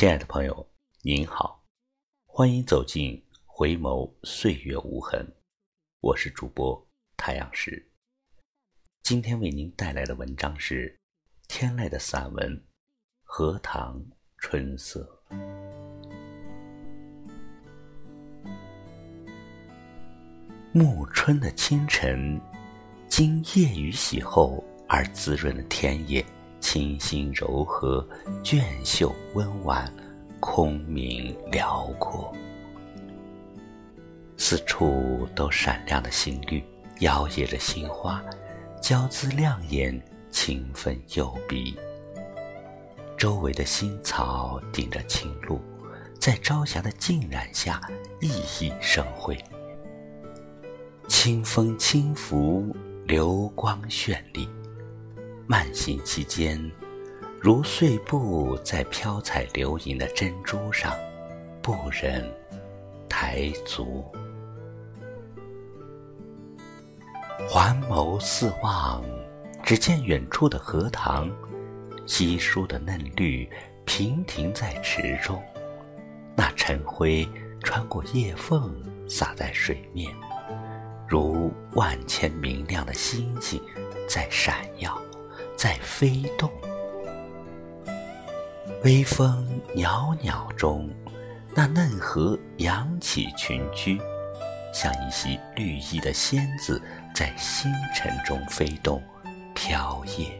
亲爱的朋友，您好，欢迎走进回眸岁月无痕。我是主播太阳石。今天为您带来的文章是天籁的散文《荷塘春色》。暮春的清晨，经夜雨洗后而滋润的田野。清新柔和，娟秀温婉，空明辽阔。四处都闪亮的新绿，摇曳着新花，娇姿亮眼，清芬诱鼻。周围的新草顶着青露，在朝霞的浸染下熠熠生辉。清风轻拂，流光绚丽。慢行期间，如碎步在飘彩流萤的珍珠上，不忍抬足。环眸四望，只见远处的荷塘，稀疏的嫩绿平停在池中，那晨辉穿过叶缝洒在水面，如万千明亮的星星在闪耀。在飞动，微风袅袅中，那嫩荷扬起裙裾，像一袭绿衣的仙子在星辰中飞动、飘曳。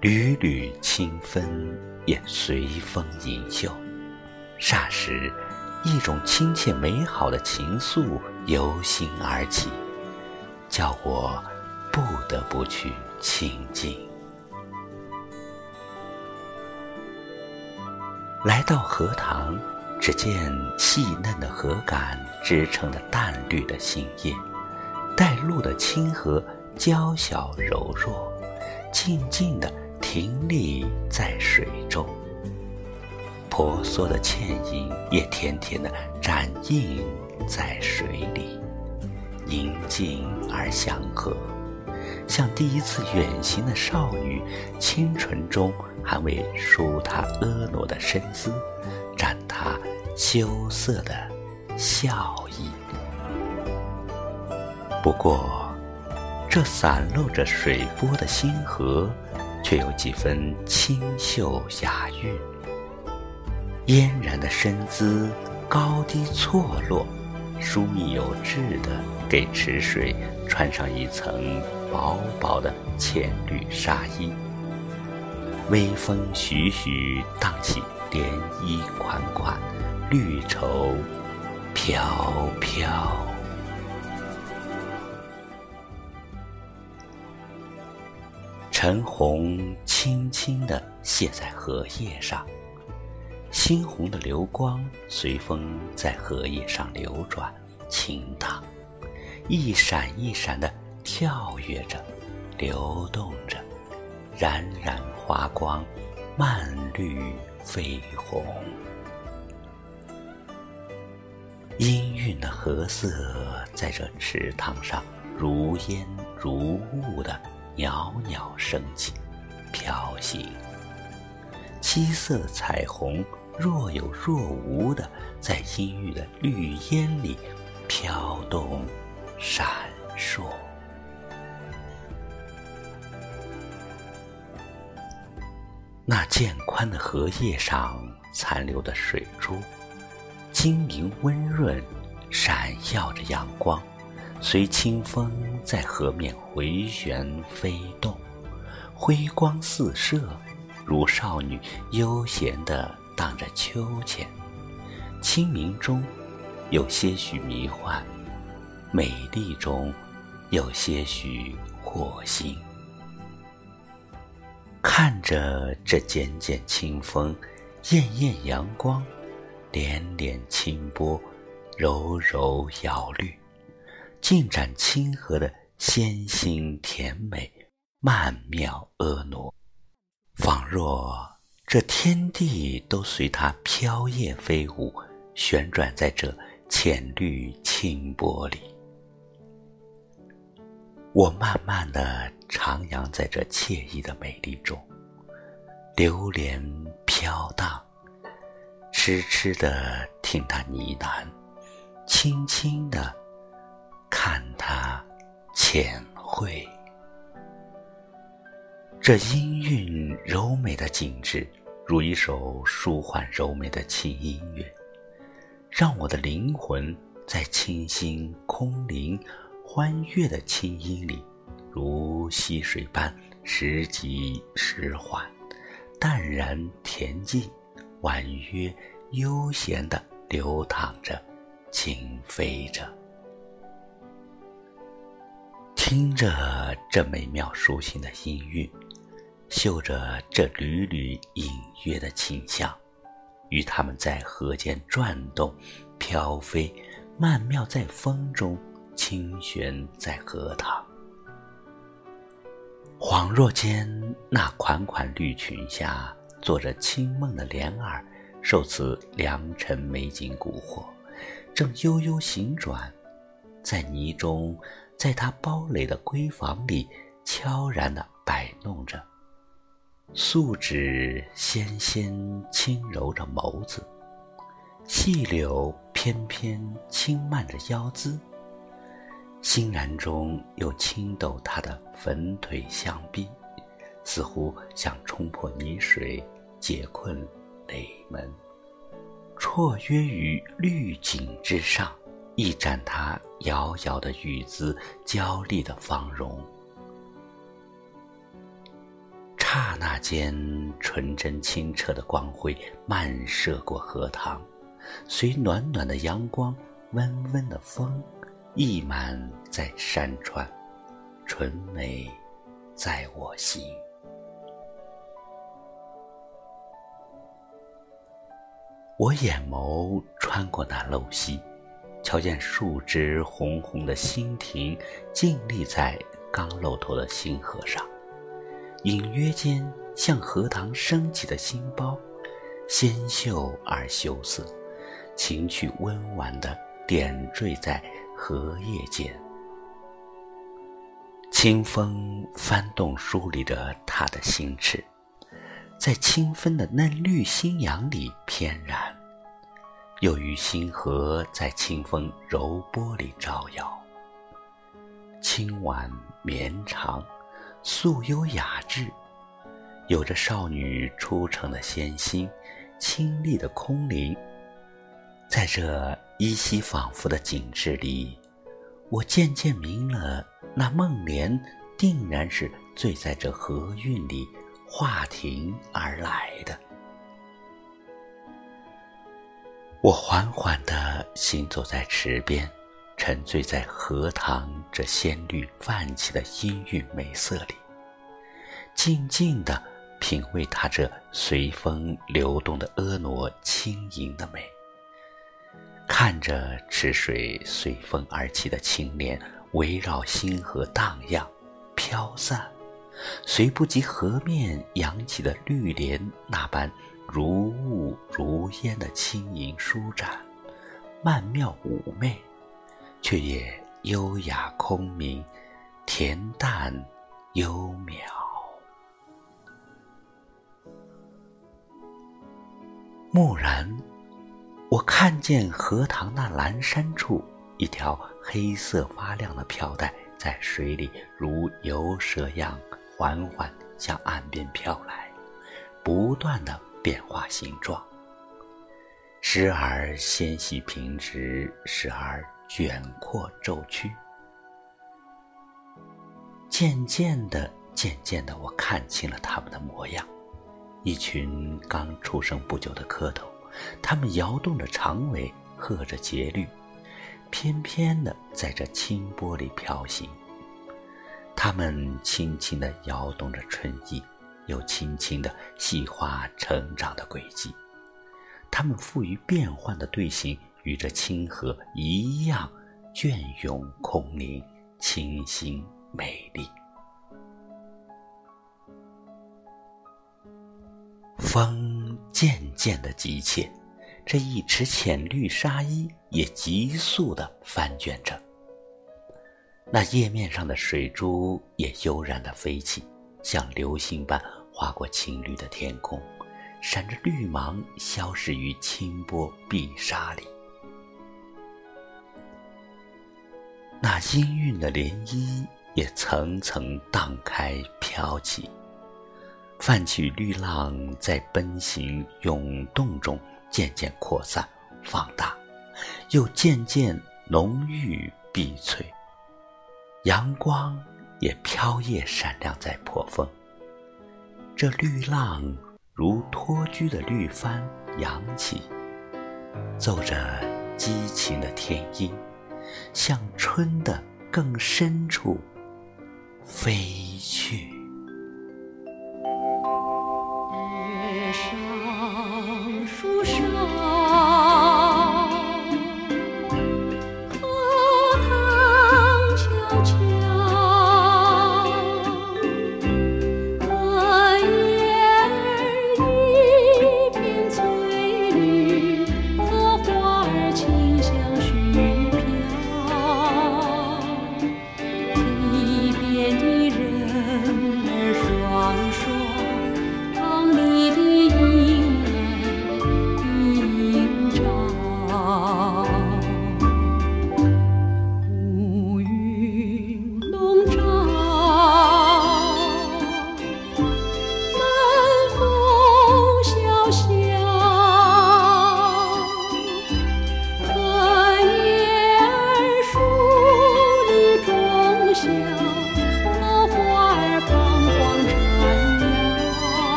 缕缕清芬也随风盈袖，霎时，一种亲切美好的情愫由心而起，叫我不得不去。清静。来到荷塘，只见细嫩的荷杆支撑着淡绿的杏叶，带露的清河娇小柔弱，静静地停立在水中。婆娑的倩影也甜甜地展映在水里，宁静而祥和。像第一次远行的少女，清纯中还未梳她婀娜的身姿，展她羞涩的笑意。不过，这散露着水波的星河，却有几分清秀雅韵。嫣然的身姿，高低错落，疏密有致的给池水穿上一层。薄薄的浅绿纱衣，微风徐徐荡起涟漪款款，绿绸飘飘。晨红轻轻地泻在荷叶上，猩红的流光随风在荷叶上流转，轻荡，一闪一闪的。跳跃着，流动着，冉冉华光，漫绿绯红。氤氲的荷色在这池塘上如烟如雾的袅袅升起，飘行。七色彩虹若有若无的在阴郁的绿烟里飘动，闪烁。那渐宽的荷叶上残留的水珠，晶莹温润，闪耀着阳光，随清风在河面回旋飞动，辉光四射，如少女悠闲地荡着秋千。清明中有些许迷幻，美丽中有些许惑心。看着这渐渐清风，艳艳阳光，点点清波，柔柔摇绿，尽展清河的纤馨甜美，曼妙婀娜，仿若这天地都随它飘曳飞舞，旋转在这浅绿清波里。我慢慢的徜徉在这惬意的美丽中，流连飘荡，痴痴的听他呢喃，轻轻的看他浅绘。这音韵柔美的景致，如一首舒缓柔美的轻音乐，让我的灵魂在清新空灵、欢悦的清音里，如溪水般时急时缓，淡然恬静，婉约悠闲地流淌着，轻飞着，听着这美妙抒情的音韵。嗅着这缕缕隐约的清香，与他们在河间转动、飘飞，曼妙在风中，轻旋在荷塘。恍若间，那款款绿裙下，坐着清梦的莲儿，受此良辰美景蛊惑，正悠悠行转，在泥中，在她包垒的闺房里，悄然地摆弄着。素指纤纤轻揉着眸子，细柳翩翩轻慢着腰姿，欣然中又轻抖他的粉腿香臂，似乎想冲破泥水，解困垒门，绰约于绿景之上，一展他遥遥的玉姿，娇丽的芳容。刹那间，纯真清澈的光辉漫射过荷塘，随暖暖的阳光、温温的风，溢满在山川，纯美在我心。我眼眸穿过那陋溪，瞧见数枝红红的蜻蜓，静立在刚露头的星河上。隐约间，像荷塘升起的星苞，纤秀而羞涩，情趣温婉地点缀在荷叶间。清风翻动梳理着他的心翅，在清芬的嫩绿新阳里翩然，又与星河在清风柔波里招摇。清婉绵长。素优雅致，有着少女初成的仙心，清丽的空灵。在这依稀仿佛的景致里，我渐渐明了，那梦莲定然是醉在这河韵里化庭而来的。我缓缓地行走在池边。沉醉在荷塘这鲜绿泛起的阴郁美色里，静静地品味它这随风流动的婀娜轻盈的美。看着池水随风而起的青莲围绕星河荡漾、飘散，虽不及河面扬起的绿莲那般如雾如烟的轻盈舒展、曼妙妩媚。却也优雅空明，恬淡幽渺。蓦然，我看见荷塘那阑珊处，一条黑色发亮的飘带在水里如游蛇样缓缓向岸边飘来，不断的变化形状，时而纤细平直，时而。卷阔皱曲，渐渐的，渐渐的，我看清了他们的模样。一群刚出生不久的蝌蚪，它们摇动着长尾，和着节律，翩翩的在这清波里飘行。它们轻轻的摇动着春意，又轻轻的细化成长的轨迹。它们富于变幻的队形。与这清河一样隽永空灵、清新美丽。风渐渐的急切，这一池浅绿纱衣也急速的翻卷着。那叶面上的水珠也悠然的飞起，像流星般划过青绿的天空，闪着绿芒，消失于清波碧沙里。那氤氲的涟漪也层层荡开飘起，泛起绿浪在奔行涌动中渐渐扩散放大，又渐渐浓郁碧翠。阳光也飘曳闪亮在破风，这绿浪如托居的绿帆扬起，奏着激情的天音。向春的更深处飞去。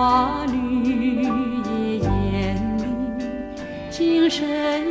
花绿叶艳丽，精神。